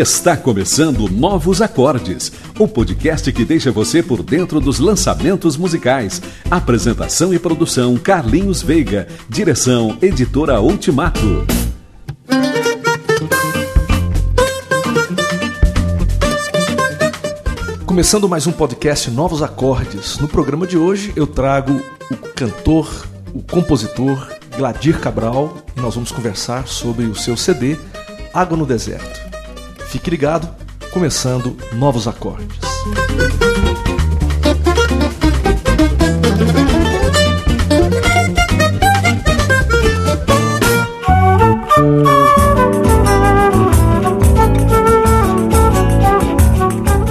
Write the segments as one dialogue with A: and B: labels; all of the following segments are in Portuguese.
A: Está começando Novos Acordes, o podcast que deixa você por dentro dos lançamentos musicais. Apresentação e produção Carlinhos Veiga, direção Editora Ultimato.
B: Começando mais um podcast Novos Acordes. No programa de hoje eu trago o cantor, o compositor Gladir Cabral e nós vamos conversar sobre o seu CD Água no Deserto. Fique ligado, começando novos acordes.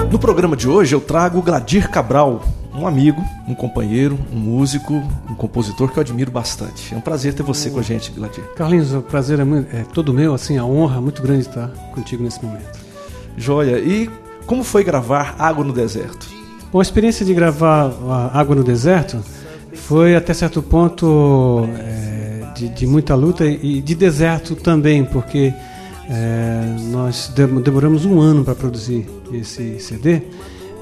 B: No programa de hoje eu trago Gladir Cabral, um amigo, um companheiro, um músico, um compositor que eu admiro bastante. É um prazer ter você com a gente, Gladir.
C: Carlinhos, o prazer é, muito, é todo meu, assim, a honra é muito grande estar contigo nesse momento.
B: Joia. E como foi gravar Água no Deserto?
C: Bom, a experiência de gravar Água no Deserto foi até certo ponto é, de, de, muita luta e de deserto também, porque é, nós demoramos um ano para produzir esse CD.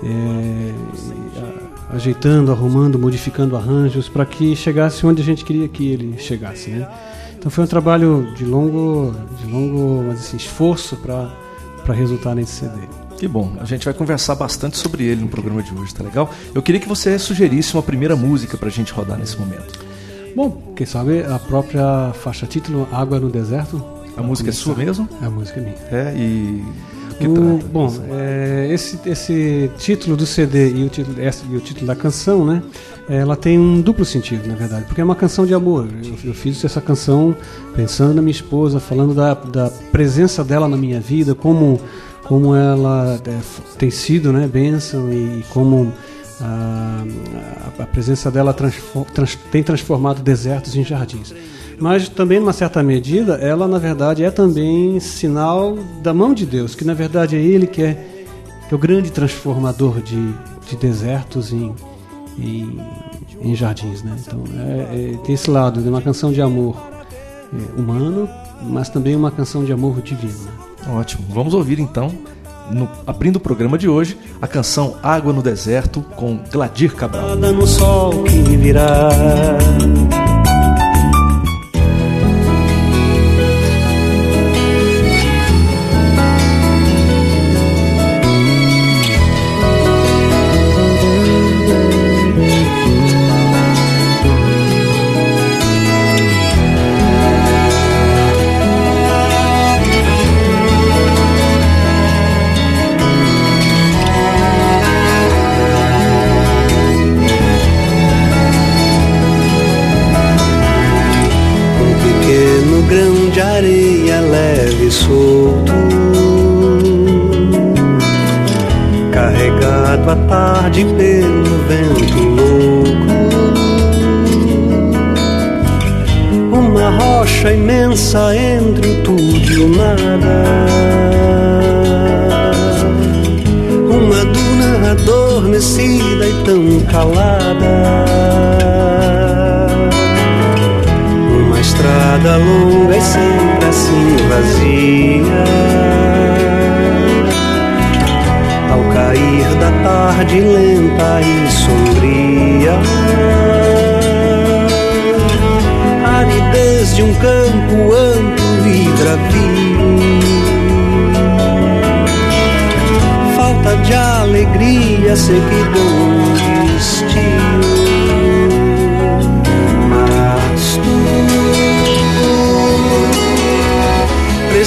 C: É, ajeitando, arrumando, modificando arranjos para que chegasse onde a gente queria que ele chegasse, né? Então foi um trabalho de longo, de longo mas assim, esforço para para resultar nesse CD.
B: Que bom, a gente vai conversar bastante sobre ele no programa de hoje, tá legal? Eu queria que você sugerisse uma primeira música para a gente rodar nesse momento.
C: Bom, quem sabe a própria faixa título Água no Deserto.
B: A música começar. é sua mesmo?
C: A música é minha.
B: É, e
C: que o, bom, é, esse, esse título do CD e o título, esse, e o título da canção, né? Ela tem um duplo sentido, na verdade, porque é uma canção de amor. Eu, eu fiz essa canção pensando na minha esposa, falando da, da presença dela na minha vida, como, como ela é, tem sido, né? Bênção e, e como a, a, presença dela transform, trans, tem transformado desertos em jardins mas também, numa certa medida, ela na verdade é também sinal da mão de Deus, que na verdade é Ele que é, que é o grande transformador de, de desertos em, em, em jardins. Né? Então, é, é, tem esse lado, de uma canção de amor é, humano, mas também uma canção de amor divino. Né?
B: Ótimo, vamos ouvir então. No, abrindo o programa de hoje, a canção Água no Deserto com Gladir Cabral.
D: No sol que virá
C: solto, carregado à tarde pelo vento louco. Uma rocha imensa entre o tudo e o nada. Uma duna adormecida e tão calada. Uma estrada longa e sem pedra se vazia. Ao cair da tarde lenta e sombria, aridez de um campo amplo e bravio. Falta de alegria, sequidão, destino.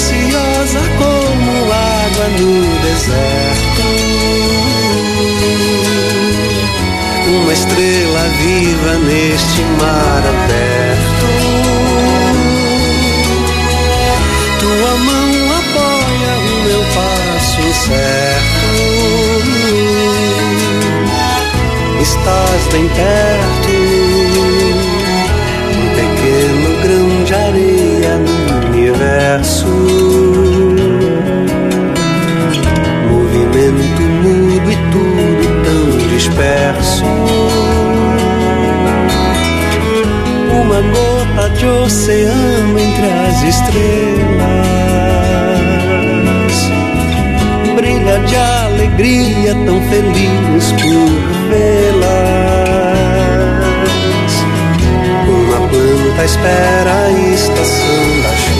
C: preciosa como água no deserto. Uma estrela viva neste mar aberto. Tua mão apoia o meu passo incerto. Estás bem perto, um pequeno grão de areia no
E: oceano entre as estrelas.
D: brilha de alegria, tão feliz por vê-las. Uma planta espera a estação da chuva.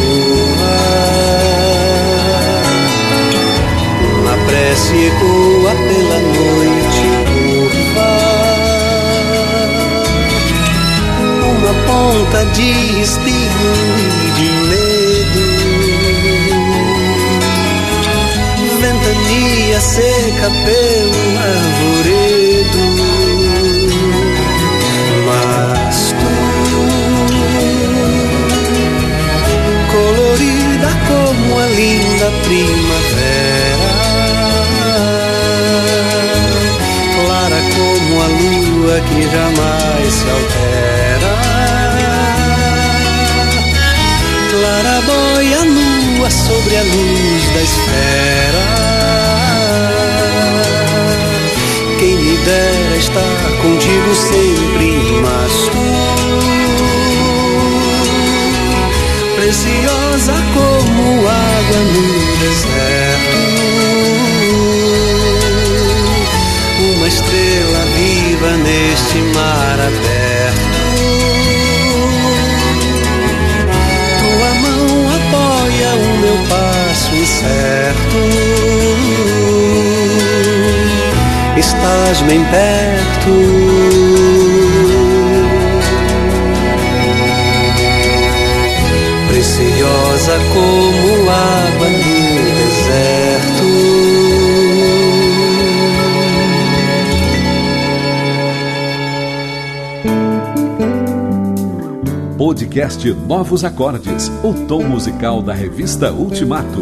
D: Prece ecoa pela noite curva. Uma ponta de espinho e de medo. Ventania seca pelo arvoredo. Mas tu, colorida como a linda primavera, lua que jamais se altera. Clarabóia nua sobre a luz da esfera. Quem me dera estar contigo sempre, mas tu, preciosa como água no deserto, uma estrela viva neste mar aberto. Tua mão apoia o meu passo incerto. Estás bem perto. Preciosa como
A: Podcast Novos Acordes, o tom musical da revista Ultimato.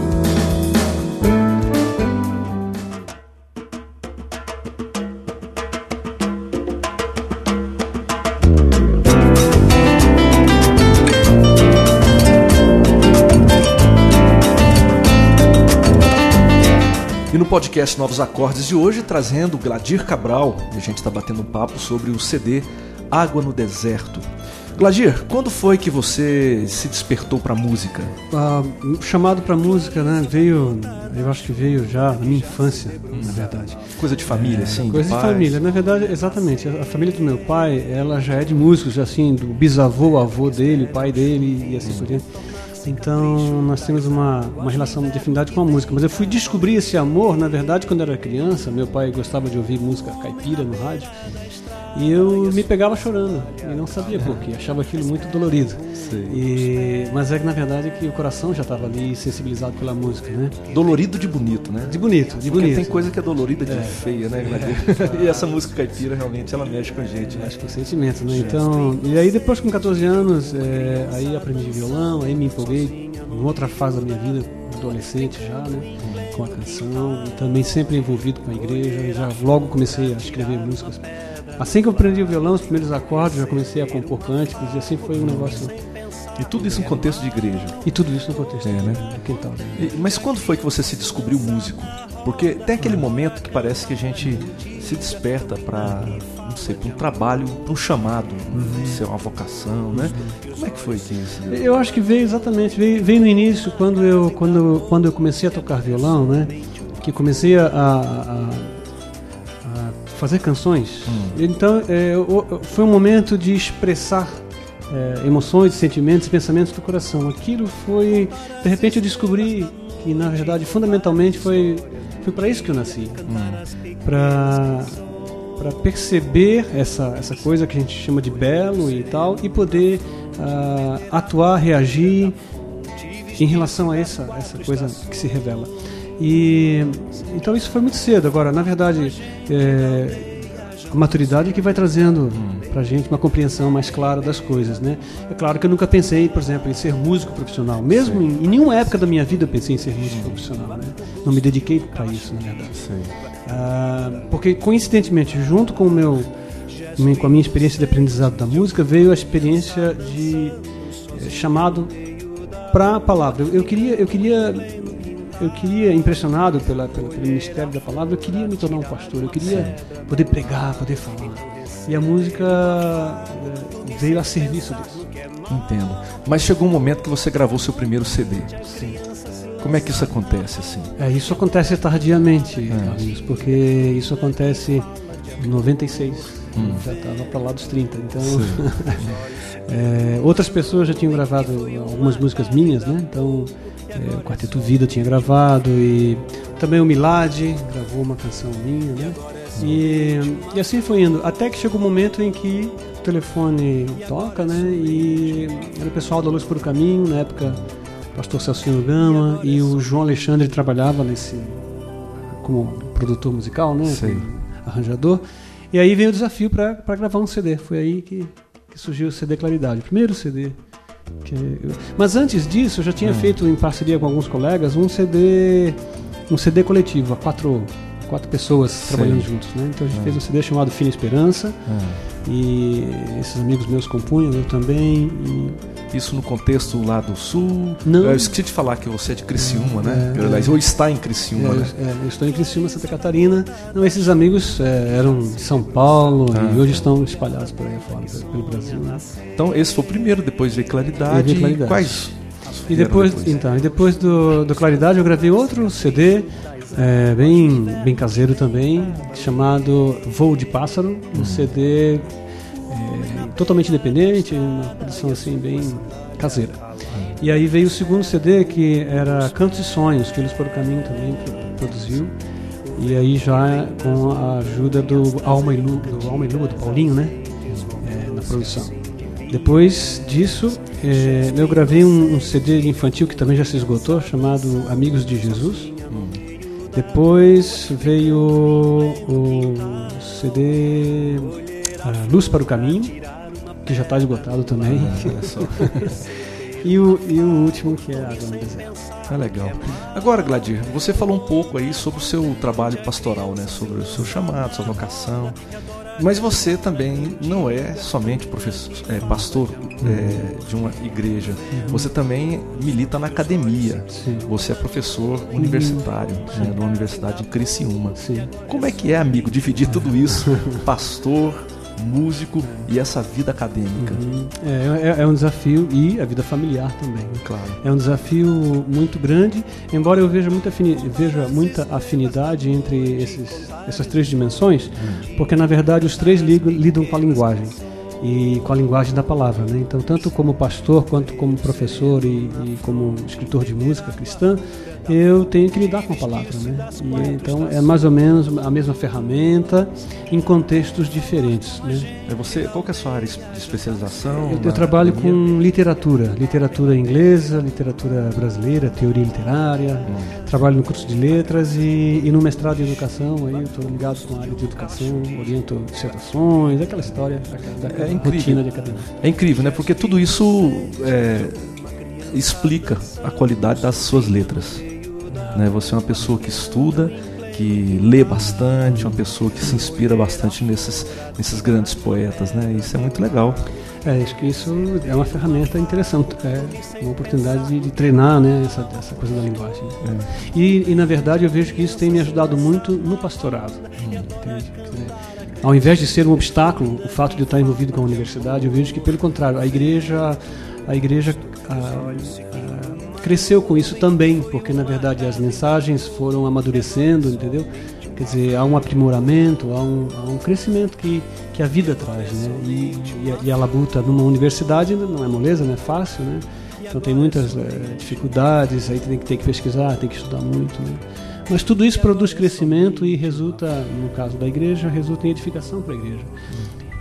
B: E no podcast Novos Acordes de hoje, trazendo Gladir Cabral, a gente está batendo um papo sobre o CD Água no Deserto. Gladir, quando foi que você se despertou para música?
C: Ah, o chamado para música, né, veio, eu acho que veio já na minha infância, na verdade.
B: Coisa de família, assim?
C: Coisa
B: do
C: de família, na verdade, exatamente. A a família do meu pai, ela já é de músicos, assim, do bisavô, avô dele, pai dele e assim por diante. Então nós temos uma, uma relação de afinidade com a música. Mas eu fui descobrir esse amor, na verdade, quando eu era criança. Meu pai gostava de ouvir música caipira no rádio. E eu me pegava chorando. E não sabia por quê. Achava aquilo muito dolorido. E, mas é que na verdade que o coração já estava ali sensibilizado pela música, né?
B: Dolorido de bonito, né?
C: De bonito, de
B: Porque
C: bonito.
B: tem coisa que é dolorida de feia, né, Gladir? e essa música caipira realmente ela mexe com a gente, né?
C: Acho que é o sentimento, né? Então, e aí depois com 14 anos, é, aí aprendi violão, aí me empolguei em outra fase da minha vida, adolescente já, né? Com a canção, e também sempre envolvido com a igreja, já logo comecei a escrever músicas. Assim que eu aprendi o violão, os primeiros acordes, já comecei a compor cânticos, e assim foi um negócio.
B: E tudo isso em contexto de igreja.
C: E tudo isso no contexto
B: É, né?
C: do quintal.
B: E- Mas quando foi que você se descobriu músico? Porque tem aquele momento que parece que a gente se desperta para, não sei, para um trabalho, para um chamado, ser uma vocação, né? Como é que foi que isso? deu?
C: Eu acho que veio exatamente, veio, veio no início quando eu, quando, quando eu comecei a tocar violão, né? Que comecei a, a- a fazer canções. Então é, foi um momento de expressar é, emoções, sentimentos, pensamentos do coração. Aquilo foi, de repente eu descobri que na verdade fundamentalmente foi foi para isso que eu nasci, para para perceber essa, essa coisa que a gente chama de belo e tal e poder ah, atuar, reagir em relação a essa, essa coisa que se revela. E então isso foi muito cedo. Agora, na verdade, é, a maturidade que vai trazendo pra gente uma compreensão mais clara das coisas, né? É claro que eu nunca pensei, por exemplo, em ser músico profissional. Mesmo em, em nenhuma época da minha vida eu pensei em ser músico profissional, né? Não me dediquei para isso, na verdade. Ah, porque coincidentemente, junto com o meu com a minha experiência de aprendizado da música, veio a experiência de eh, chamado para a palavra. Eu, eu queria, eu queria, eu queria impressionado pela, pela- pelo ministério da palavra, eu queria me tornar um pastor. Eu queria poder pregar, poder falar. E a música eh, veio a serviço disso.
B: Entendo. Mas chegou um momento que você gravou seu primeiro CD.
C: Sim.
B: Como é que isso acontece assim?
C: É, isso acontece tardiamente, Carlinhos, porque isso acontece em 96.
B: Hum.
C: Já estava para lá dos 30. Então, é, outras pessoas já tinham gravado algumas músicas minhas, né? Então, é, o Quarteto Vida tinha gravado e também o Milad gravou uma canção minha, né? E, e assim foi indo, até que chegou o um momento em que o telefone toca, né? E era o pessoal da Luz por o Caminho, na época pastor Celcinho Gama e o João Alexandre trabalhava nesse como produtor musical, né?
B: Sei.
C: Arranjador. E aí veio o desafio para gravar um CD. Foi aí que, que, surgiu o CD Claridade, o primeiro CD. Eu... Mas antes disso, eu já tinha
B: Ah.
C: feito em parceria com alguns colegas um CD, um CD coletivo, a quatro, quatro pessoas
B: Sei.
C: trabalhando juntos, né? Então a gente
B: Ah.
C: fez um CD chamado Fina Esperança
B: Ah,
C: e esses amigos meus compunham, eu também. E
B: Isso no contexto lá do sul.
C: Não.
B: Eu esqueci de falar que você é de Criciúma, né?
C: É,
B: Aliás,
C: é.
B: ou está em Criciúma,
C: É,
B: né?
C: é, eu estou em Criciúma, Santa Catarina. Não, esses amigos é, eram de São Paulo
B: Ah.
C: e hoje estão espalhados por aí fora, pelo Brasil. Né?
B: Então, esse foi o primeiro, depois veio Claridade.
C: Veio Claridade.
B: Quais?
C: E
B: vieram
C: depois, então, e depois do, do Claridade eu gravei outro CD é, bem, bem caseiro também, chamado Voo de Pássaro, um CD é, totalmente independente, uma produção assim bem caseira. E aí veio o segundo CD que era Cantos e Sonhos, que eles por o caminho também pro- produziu. E aí já com a ajuda do Alma e Lua, do, Alma e Lua, do Paulinho, né? É, na produção. Depois disso, é, eu gravei um, um CD infantil que também já se esgotou, chamado Amigos de Jesus. Depois veio o CD ah, Luz para o Caminho, que já está esgotado também.
B: Olha só.
C: e, o, e o último que é Água no Deserto.
B: Tá legal. Agora, Gladir, você falou um pouco aí sobre o seu trabalho pastoral, né? Sobre o seu chamado, sua vocação. Mas você também não é somente professor, é, pastor é, de uma igreja. Você também milita na academia.
C: Sim.
B: Você é professor universitário né, de uma universidade em Criciúma.
C: Sim.
B: Como é que é, amigo, dividir tudo isso? Pastor, músico e essa vida acadêmica.
C: É, é, é um desafio e a vida familiar também. né?
B: Claro.
C: É um desafio muito grande, embora eu veja muita, veja muita afinidade entre esses, essas três dimensões, porque na verdade os três ligam- lidam com a linguagem e com a linguagem da palavra. Né? Então, tanto como pastor, quanto como professor e, e como escritor de música cristã, eu tenho que lidar com a palavra. Né? E, então, é mais ou menos a mesma ferramenta em contextos diferentes. Né?
B: É você, qual que é a sua área de especialização?
C: Eu, eu trabalho
B: academia?
C: com literatura, literatura inglesa, literatura brasileira, teoria literária.
B: Hum.
C: Trabalho no curso de letras e, e no mestrado em educação. Aí eu estou ligado com a área de educação, oriento dissertações, aquela história da, da
B: É
C: rotina de academia.
B: É incrível, né? Porque tudo isso é, explica a qualidade das suas letras. Né? Você é uma pessoa que estuda, que lê bastante, uma pessoa que se inspira bastante nesses, nesses grandes poetas, né? Isso é muito legal.
C: É, acho que isso é uma ferramenta interessante, é uma oportunidade de, de treinar né, essa, essa coisa da linguagem. né? E, e, na verdade eu vejo que isso tem me ajudado muito no pastorado. dizer, Ao invés de ser um obstáculo, o fato de eu estar envolvido com a universidade, eu vejo que pelo contrário, a igreja, a igreja ah, ah, cresceu com isso também, porque na verdade as mensagens foram amadurecendo, entendeu? Quer dizer, há um aprimoramento, há um, há um crescimento que, que a vida traz, né? E, e, a, e a labuta numa universidade não é moleza, não é fácil, né? Então tem muitas eh, dificuldades, aí tem que ter que pesquisar, tem que estudar muito, né? Mas tudo isso produz crescimento e resulta, no caso da igreja, resulta em edificação para a igreja.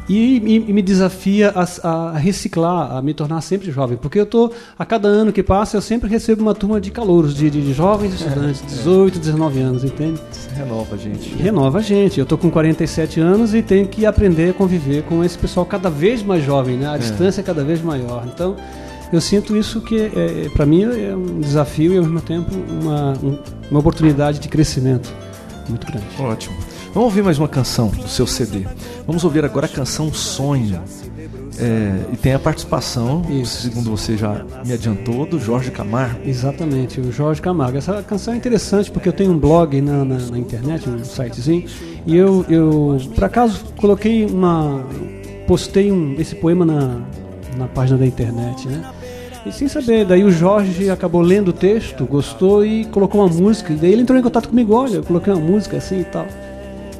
C: E, e- e me desafia a, a reciclar, a me tornar sempre jovem, porque eu tô a cada ano que passa eu sempre recebo uma turma de calouros, de, de- de jovens estudantes, 18, 19 anos, entende?
B: Isso renova, gente.
C: Renova a gente. Eu tô com 47 anos e tenho que aprender a conviver com esse pessoal cada vez mais jovem, né? A distância é cada vez maior. Então, eu sinto isso que é, para mim é um desafio e ao mesmo tempo uma, um- uma oportunidade de crescimento muito grande.
B: Ótimo. Vamos ouvir mais uma canção do seu CD. Vamos ouvir agora a canção Sonho. É, e tem a participação,
C: Isso.
B: segundo você já me adiantou, do Jorge Camargo.
C: Exatamente, o Jorge Camargo. Essa canção é interessante porque eu tenho um blog na, na- na internet, um sitezinho, e eu, eu por acaso, coloquei uma. postei um- esse poema na, na página da internet, né? E sem saber, daí o Jorge acabou lendo o texto, gostou e colocou uma música. E daí ele entrou em contato comigo, olha, eu coloquei uma música assim e tal.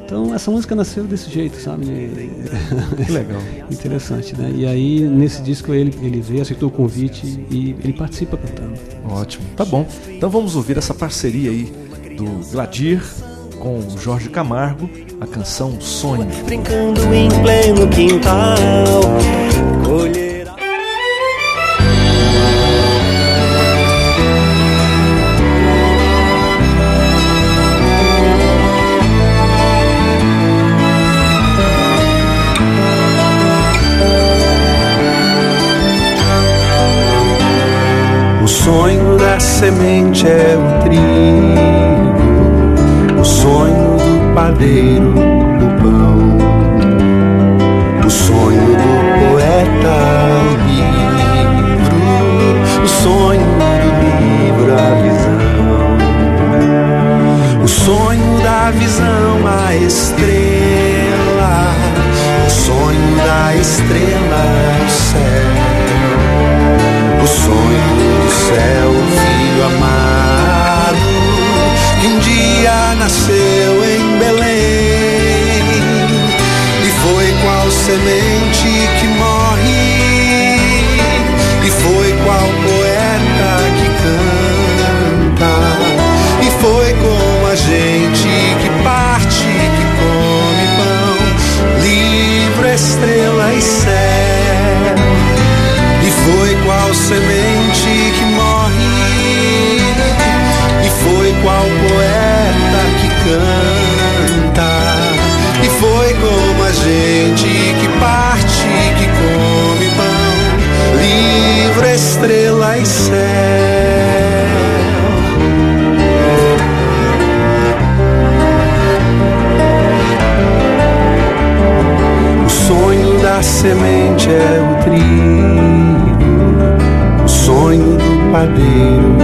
C: Então essa música nasceu desse jeito, sabe?
B: Que legal.
C: Interessante, né? E aí nesse disco ele, ele veio, aceitou o convite e ele participa cantando.
B: Ótimo, tá bom. Então vamos ouvir essa parceria aí do Gladir com o Jorge Camargo, a canção Sonho.
D: Brincando em pleno quintal. Semente é o trigo, o sonho do padeiro, é o trigo, o sonho do padeiro,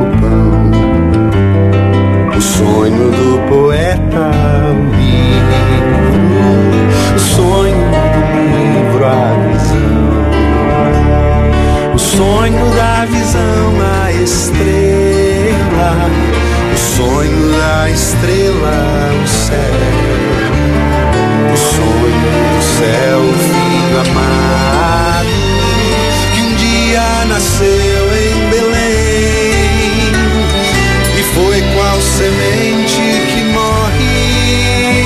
D: o pão, o sonho do poeta, o livro, o sonho do livro, a visão, o sonho da visão, a estrela, o sonho da estrela, o céu. O sonho céu, o filho amado, que um dia nasceu em Belém e foi qual semente que morre,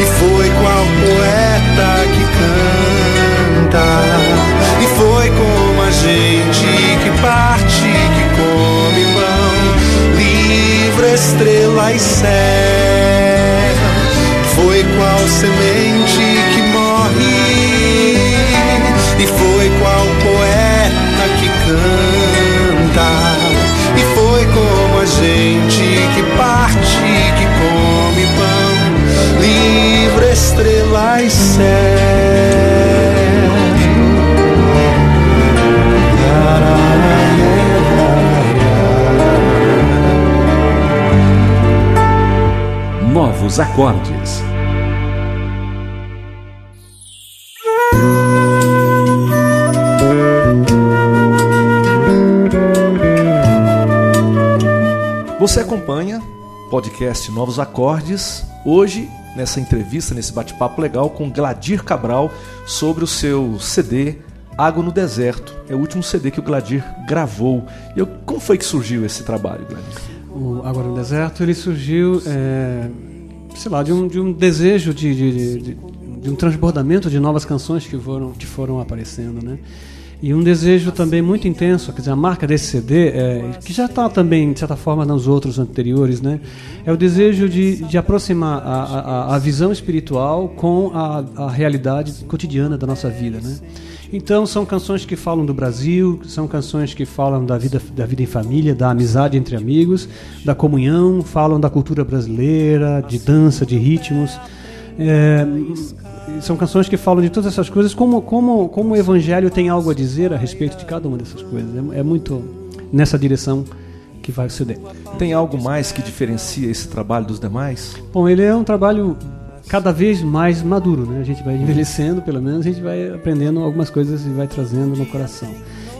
D: e foi qual poeta que canta, e foi como a gente que parte, que come pão, livre estrela e céu. Foi qual semente que foi qual poeta que canta, e foi como a gente que parte, que come pão, livre estrela e céu.
A: Novos acordes.
B: Você acompanha podcast Novos Acordes. Hoje, nessa entrevista, nesse bate-papo legal com Gladir Cabral sobre o seu CD Água no Deserto. É o último CD que o Gladir gravou. E eu, como foi que surgiu esse trabalho, Gladir?
C: O Agora no Deserto ele surgiu, é, sei lá, de um, de um desejo de, de, de, de um transbordamento de novas canções que foram, que foram aparecendo, né? E um desejo também muito intenso, quer dizer, a marca desse CD, é, que já está também, de certa forma, nos outros anteriores, né? É o desejo de, de aproximar a, a, a visão espiritual com a, a realidade cotidiana da nossa vida, né? Então são canções que falam do Brasil, são canções que falam da vida, da vida em família, da amizade entre amigos, da comunhão, falam da cultura brasileira, de dança, de ritmos. É, são canções que falam de todas essas coisas, como, como, como o Evangelho tem algo a dizer a respeito de cada uma dessas coisas. É, é muito nessa direção que vai o CD.
B: Tem algo mais que diferencia esse trabalho dos demais?
C: Bom, ele é um trabalho cada vez mais maduro, né? A gente vai envelhecendo, pelo menos, a gente vai aprendendo algumas coisas e vai trazendo no coração.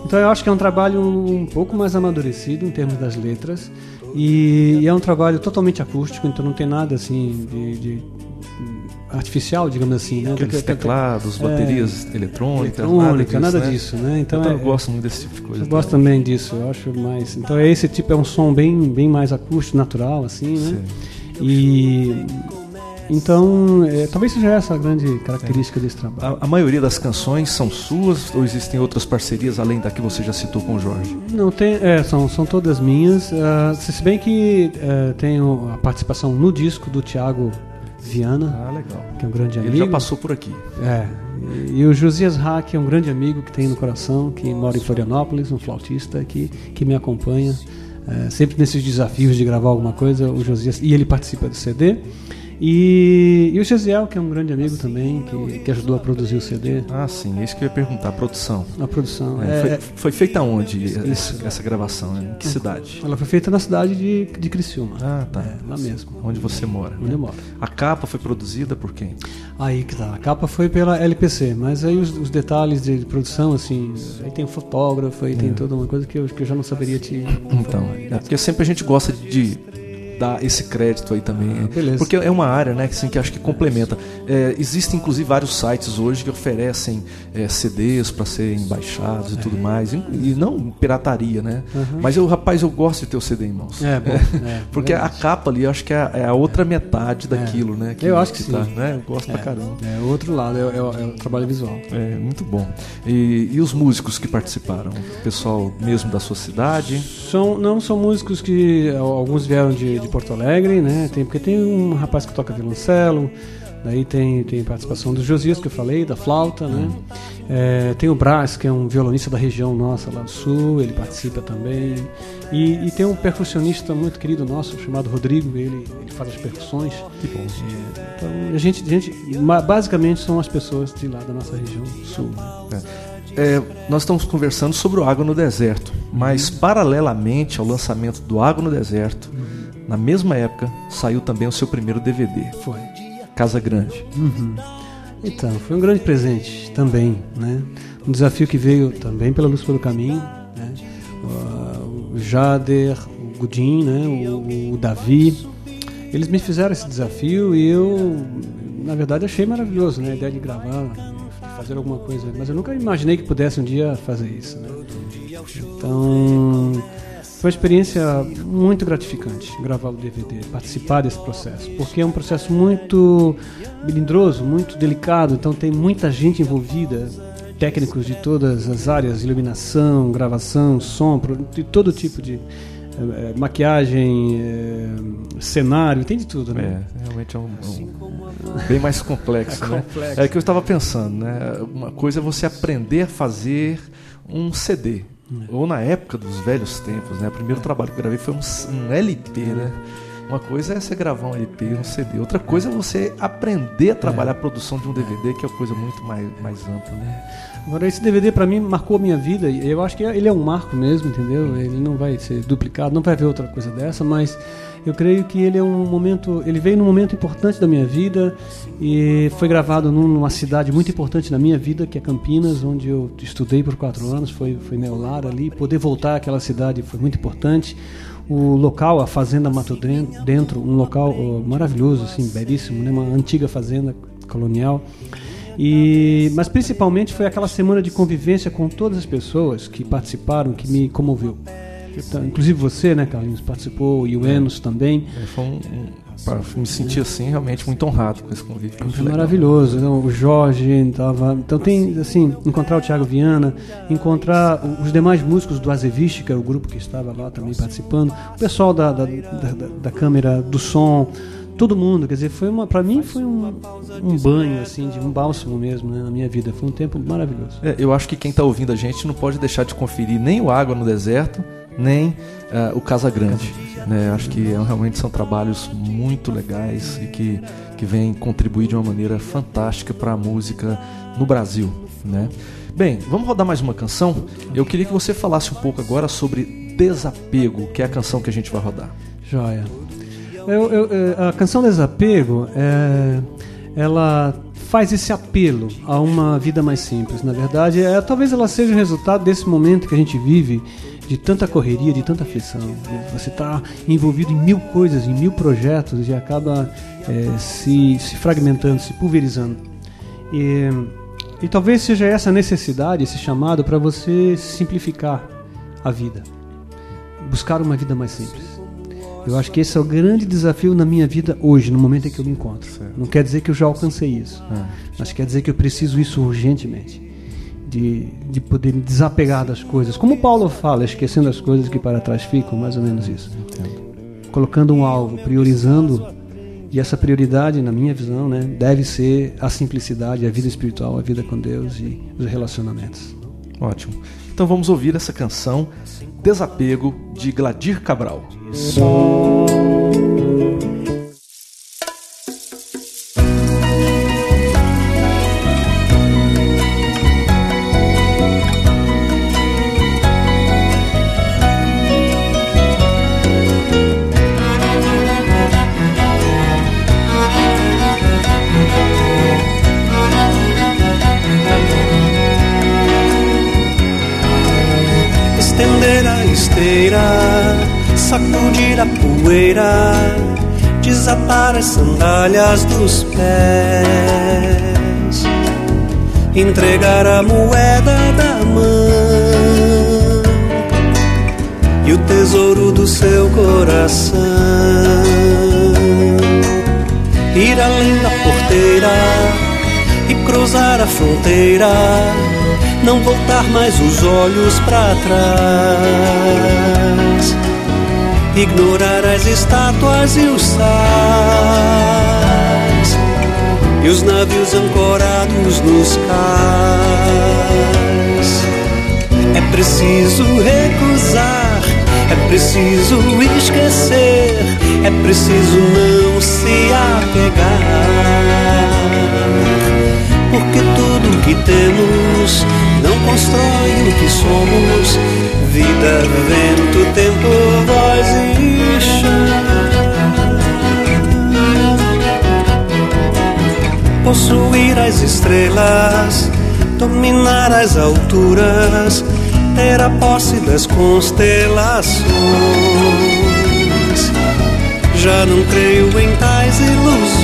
C: Então eu acho que é um trabalho um pouco mais amadurecido em termos das letras e, e é um trabalho totalmente acústico, então não tem nada assim de, de artificial, digamos assim, né?
B: Aqueles teclados, baterias
C: é,
B: eletrônicas,
C: eletrônica,
B: nada disso,
C: nada
B: né?
C: disso, né? Então
B: eu
C: é,
B: gosto muito desse tipo de coisa.
C: Eu gosto também disso, eu acho mais. Então é esse tipo é um som bem, bem mais acústico, natural, assim, né?
B: Sim.
C: E então é, talvez seja essa a grande característica desse trabalho.
B: A, a maioria das canções são suas ou existem outras parcerias além da que você já citou com o Jorge?
C: Não tem, é, são, são todas minhas. Uh, se bem que uh, tenho a participação no disco do Thiago Viana,
B: Ah, legal.
C: que é um grande amigo.
B: Ele já passou por aqui.
C: É. E, e o Josias Hack é um grande amigo que tem no coração, que mora em Florianópolis, um flautista que, que me acompanha. é, sempre nesses desafios de gravar alguma coisa, o Josias. E ele participa do CD. E, e o Gesiel, que é um grande amigo também, que, que ajudou a produzir o CD,
B: Ah, sim, é isso que eu ia perguntar, a produção.
C: a produção.
B: É,
C: É,
B: foi, foi feita onde
C: Isso.
B: essa, gravação? né? Em que cidade?
C: Ela foi feita na cidade de, de Criciúma.
B: Ah, tá.
C: É, lá mesmo.
B: Onde você mora.
C: Onde
B: né?
C: eu moro.
B: A capa foi produzida por quem?
C: Aí que tá. A capa foi pela LPC, mas aí os, os detalhes de produção, assim, aí tem o fotógrafo, aí tem toda uma coisa que eu, que eu já não saberia te.
B: Então, é porque sempre a gente gosta de dar esse crédito aí também.
C: Ah, beleza.
B: Porque é uma área, né, que, assim, que acho que complementa. É, existem, inclusive, vários sites hoje que oferecem é, CDs para serem baixados e tudo mais. E, e não pirataria, né?
C: Uhum.
B: Mas eu, rapaz, eu gosto de ter o CD em mãos.
C: É, bom. é,
B: Porque a capa ali, eu acho que é a, é outra metade daquilo, né?
C: Eu acho que
B: tá,
C: sim.
B: né? Eu gosto pra caramba.
C: É o outro lado, é, é é o trabalho visual.
B: É, muito bom. E, e os músicos que participaram? O pessoal mesmo da sua cidade?
C: São, não são músicos que alguns vieram de, de Porto Alegre, né? Tem, porque tem um rapaz que toca violoncelo, daí tem, tem participação do Josias que eu falei, da flauta, né? É, tem o Brás, que é um violonista da região nossa lá do sul, ele participa também. E, e tem um percussionista muito querido nosso chamado Rodrigo, ele, ele faz as percussões.
B: Que bom.
C: É, então a gente, a gente basicamente são as pessoas de lá da nossa região sul. né?
B: É, nós estamos conversando sobre o Água no Deserto, mas paralelamente ao lançamento do Água no Deserto, na mesma época saiu também o seu primeiro DVD,
C: Foi.
B: Casa Grande.
C: Então, foi um grande presente também, né? Um desafio que veio também pela Luz pelo Caminho, né? O- O Jader, o Gudim, né? O, o Davi, eles me fizeram esse desafio e eu, na verdade, achei maravilhoso, né? A ideia de gravar, de fazer alguma coisa, mas eu nunca imaginei que pudesse um dia fazer isso, né? Então, foi uma experiência muito gratificante gravar o DVD, participar desse processo, porque é um processo muito melindroso, muito delicado, então tem muita gente envolvida, técnicos de todas as áreas, iluminação, gravação, som, de todo tipo de eh, maquiagem, eh, cenário, tem de tudo, né?
B: É, realmente é um, um- bem mais complexo,
C: É
B: né?
C: complexo.
B: É o que eu estava pensando, né? Uma coisa é você aprender a fazer um CD. Ou na época dos velhos tempos, né? O primeiro trabalho que eu gravei foi um, um LP, né? Uma coisa é você gravar um LP, um CD. Outra coisa é você aprender a trabalhar a produção de um DVD, que é uma coisa muito mais, mais ampla, né?
C: Agora, esse DVD pra mim marcou a minha vida. Eu acho que ele é um marco mesmo, entendeu? Ele não vai ser duplicado, não vai haver outra coisa dessa, mas eu creio que ele é um momento. Ele veio num momento importante da minha vida e foi gravado num- numa cidade muito importante na minha vida, que é Campinas, onde eu estudei por quatro anos. Foi, foi meu lar ali. Poder voltar àquela cidade foi muito importante. O local, a Fazenda Mato Dentro, um local oh, maravilhoso, assim, belíssimo, né? uma antiga fazenda colonial. E, mas principalmente foi aquela semana de convivência com todas as pessoas que participaram, que me comoveu. Então, inclusive você, né, Carlinhos, participou, e o Enos também.
B: É, Foi um, um, me sentir assim, realmente muito honrado com esse convite.
C: Foi maravilhoso. Então, o Jorge tava. Então tem assim, encontrar o Thiago Viana, encontrar os demais músicos do Azeviche, que era o grupo que estava lá também participando, o pessoal da, da, da, da- da câmera do som, todo mundo. Quer dizer, foi uma, para mim foi um, um banho assim, de um bálsamo mesmo né, na minha vida. Foi um tempo maravilhoso.
B: É, eu acho que quem está ouvindo a gente não pode deixar de conferir nem o Água no Deserto, nem ah, o Casa Grande. Né? Acho que é, realmente são trabalhos muito legais e que, que vêm contribuir de uma maneira fantástica para a música no Brasil. Né? Bem, vamos rodar mais uma canção. Eu queria que você falasse um pouco agora sobre Desapego, que é a canção que a gente vai rodar.
C: Joia. Eu- eu- eh, a canção Desapego, é, ela
F: faz esse apelo a uma vida mais simples? Na verdade, é, talvez ela seja o resultado desse momento que a gente vive de tanta correria, de tanta aflição. Você está envolvido em mil coisas, em mil projetos e acaba é, se, se fragmentando, se pulverizando. E, e talvez seja essa necessidade, esse chamado para você simplificar a vida, buscar uma vida mais simples. Eu acho que esse é o grande desafio na minha vida hoje, no momento em que eu me encontro. Certo. Não quer dizer que eu já alcancei isso, é. mas quer dizer que eu preciso isso urgentemente. De, de poder me desapegar das coisas. Como Paulo fala, esquecendo as coisas que para trás ficam, mais ou menos isso. Entendo. Colocando um alvo, priorizando, e essa prioridade, na minha visão, né, deve ser a simplicidade, a vida espiritual, a vida com Deus e os relacionamentos.
B: Ótimo. Então vamos ouvir essa canção Desapego de Gladir Cabral.
C: Estender as sandálias dos pés, entregar a moeda da mão e o tesouro do seu coração, ir além da porteira e cruzar a fronteira não voltar mais os olhos para trás ignorar as estátuas e os sais e os navios ancorados nos cais. É preciso recusar, é preciso esquecer, é preciso não se apegar. Porque tudo que temos não constrói o que somos vida, vento, tempo, voz e chão. Possuir as estrelas, dominar as alturas, ter a posse das constelações. Já não creio em tais ilusões.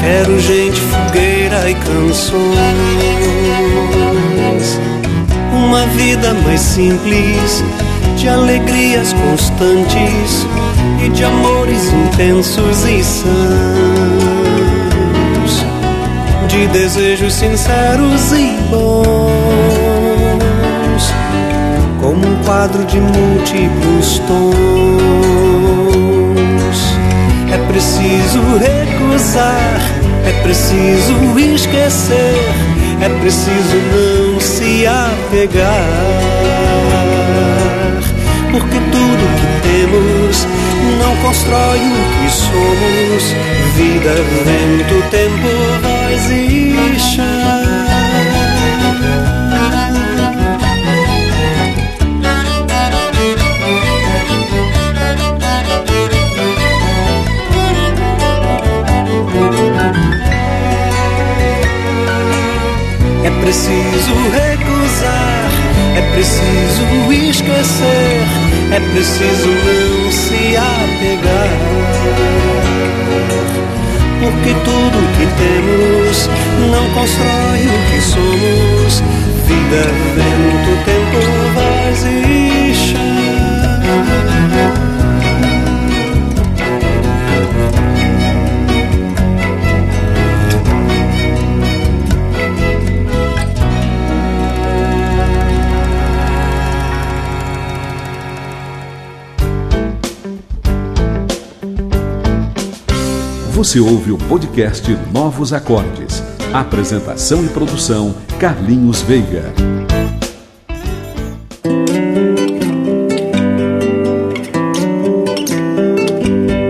C: Quero gente fogueira e canções uma vida mais simples, de alegrias constantes e de amores intensos e sãos, de desejos sinceros e bons, como um quadro de múltiplos tons. É preciso recusar, é preciso esquecer é preciso não se apegar, porque tudo que temos não constrói o que somos. Vida, vento, tempo, voz e chão. Preciso recusar, é preciso esquecer, é preciso não se apegar. Porque tudo que temos não constrói o que somos. Vida, vento, tempo, voz
A: Você ouve o podcast Novos Acordes. Apresentação e produção Carlinhos Veiga.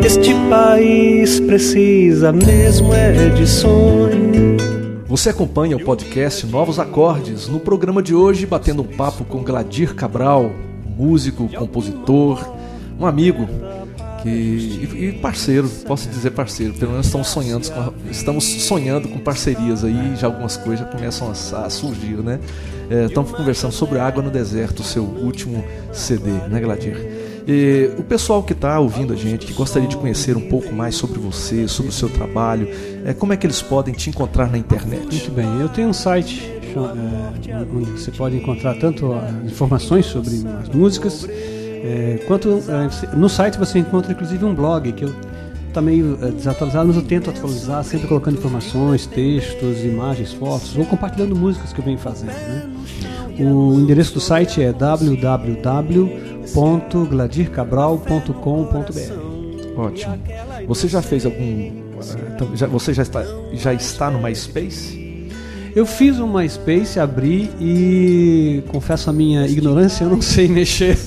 C: Este país precisa mesmo é de sonho.
B: Você acompanha o podcast Novos Acordes no programa de hoje, batendo um papo com Gladir Cabral, músico, compositor, um amigo Que, e, parceiro, posso dizer parceiro, pelo menos estamos sonhando com, estamos sonhando com parcerias aí, já algumas coisas já começam a, a surgir, né? É, estamos conversando sobre Água no Deserto, seu último CD, né, Gladir? E, o pessoal que está ouvindo a gente, que gostaria de conhecer um pouco mais sobre você, sobre o seu trabalho, é, como é que eles podem te encontrar na internet?
G: Muito bem, eu tenho um site é, onde você pode encontrar tanto informações sobre as músicas, é, quanto é, no site você encontra inclusive um blog que eu está meio é, desatualizado, mas eu tento atualizar, sempre colocando informações, textos, imagens, fotos, ou compartilhando músicas que eu venho fazendo. Né? O endereço do site é www.gladircabral.com.br.
B: Ótimo. Você já fez algum. Eh, já, você já está, já está no MySpace?
G: Eu fiz um MySpace, abri e confesso a minha ignorância, eu não sei mexer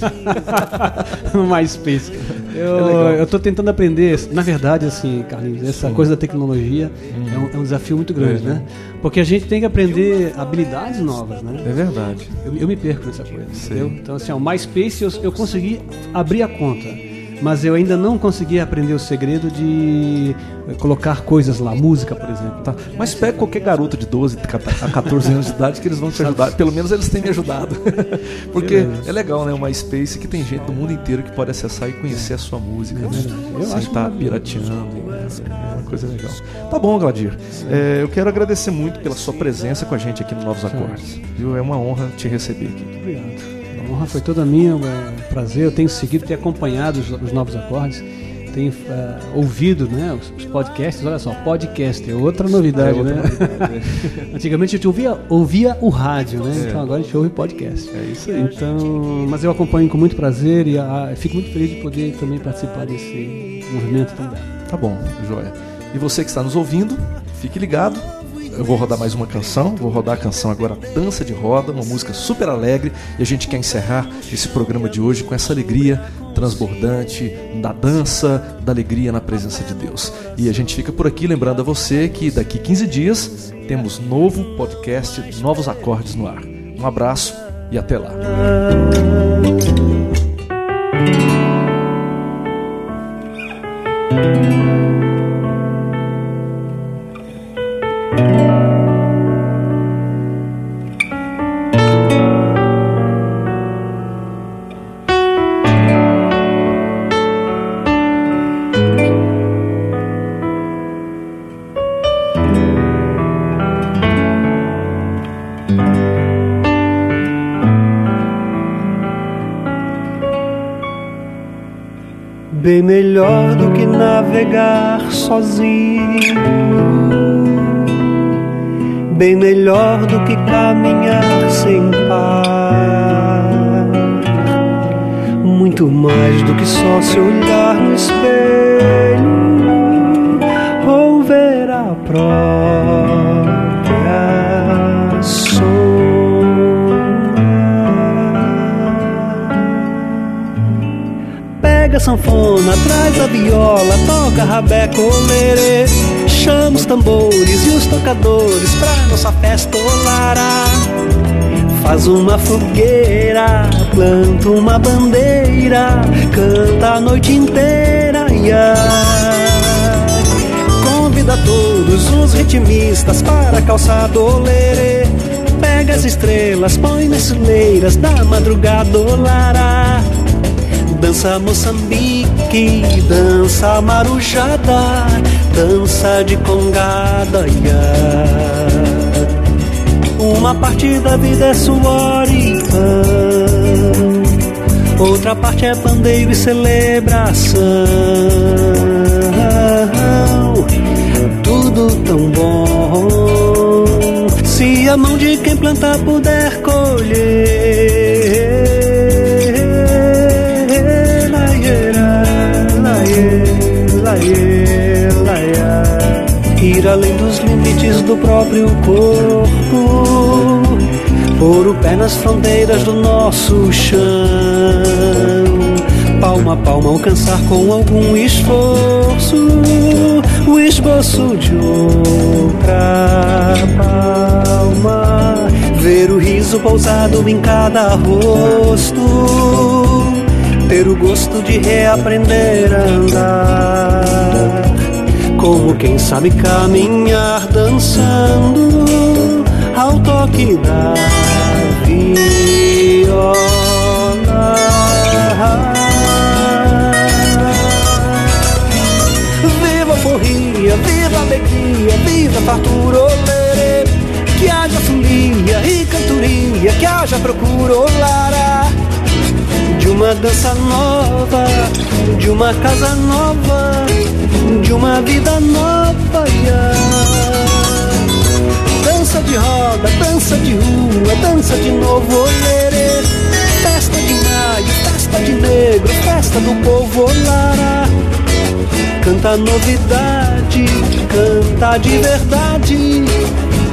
G: no MySpace. Eu, é estou tentando aprender, na verdade, assim, Carlinhos, essa Sim. coisa da tecnologia hum. é, um, é, um, desafio muito grande, é, né? Porque a gente tem que aprender habilidades novas, né?
B: É verdade.
G: Eu, eu me perco nessa coisa, entendeu? Então, assim, o MySpace eu, eu consegui abrir a conta mas eu ainda não consegui aprender o segredo de eh, colocar coisas lá, música, por exemplo.
B: Tá. Mas pega qualquer garoto de 12 a 14 anos de idade que eles vão te ajudar. Pelo menos eles têm me ajudado. Porque é legal, né? Uma space que tem gente do mundo inteiro que pode acessar e conhecer a sua música. É né? Eu Sem acho estar tá pirateando. É uma coisa legal. Tá bom, Gladir. É, eu quero agradecer muito pela sua presença com a gente aqui no Novos Acordes. Viu? É uma honra te receber aqui.
G: Muito obrigado. A honra foi toda minha, é um prazer. Eu tenho seguido, tenho acompanhado os, os novos acordes, tenho uh, ouvido né, os, os, podcasts. Olha só, podcast é outra novidade, é outra né? Novidade. Antigamente a gente ouvia, ouvia o rádio, né? É. Então agora a gente ouve podcast.
B: É isso aí.
G: Então, mas eu acompanho com muito prazer e uh, fico muito feliz de poder também participar desse movimento também.
B: Tá bom, joia. E você que está nos ouvindo, fique ligado eu vou rodar mais uma canção, vou rodar a canção agora Dança de Roda, uma música super alegre, e a gente quer encerrar esse programa de hoje com essa alegria transbordante da dança, da alegria na presença de Deus. E a gente fica por aqui lembrando a você que daqui 15 dias temos novo podcast Novos Acordes no ar. Um abraço e até lá.
C: Navegar sozinho, bem melhor do que caminhar sem par, muito mais do que só se olhar no espelho ou ver a própria pega a sanfona, traz a viola, toca rabeco, lerê. Chama os tambores e os tocadores pra nossa festa olará. Faz uma fogueira, planta uma bandeira, canta a noite inteira, yeah. Convida todos os ritmistas para a calçada olerê. Pega as estrelas, põe nas fileiras da madrugada olará. Dança Moçambique, dança marujada, dança de congada, yeah. Uma parte da vida é suor e pão, outra parte é pandeiro e celebração. Tudo tão bom, se a mão de quem planta puder colher. Ir além dos limites do próprio corpo, pôr o pé nas fronteiras do nosso chão, palma a palma alcançar com algum esforço o esboço de outra palma, ver o riso pousado em cada rosto ter o gosto de reaprender a andar. Como quem sabe caminhar dançando ao toque da viola. Viva a forria, viva a alegria, viva a fartura, olê, que haja folia e cantoria, que haja procura, olará de uma dança nova, de uma casa nova, de uma vida nova. Yeah. Dança de roda, dança de rua, dança de novo, olerê. Festa de maio, festa de negro, festa do povo, olará. Canta novidade, canta de verdade,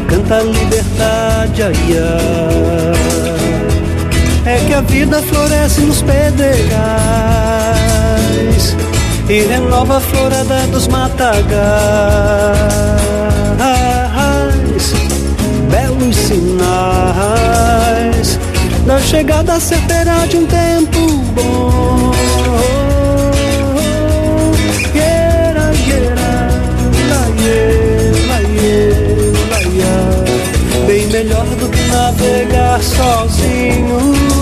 C: canta liberdade, ai, ai é que a vida floresce nos pedregais e renova a florada dos matagais. Belos sinais da chegada certeira de um tempo bom. Yera, yera, Bem melhor do que navegar sozinho.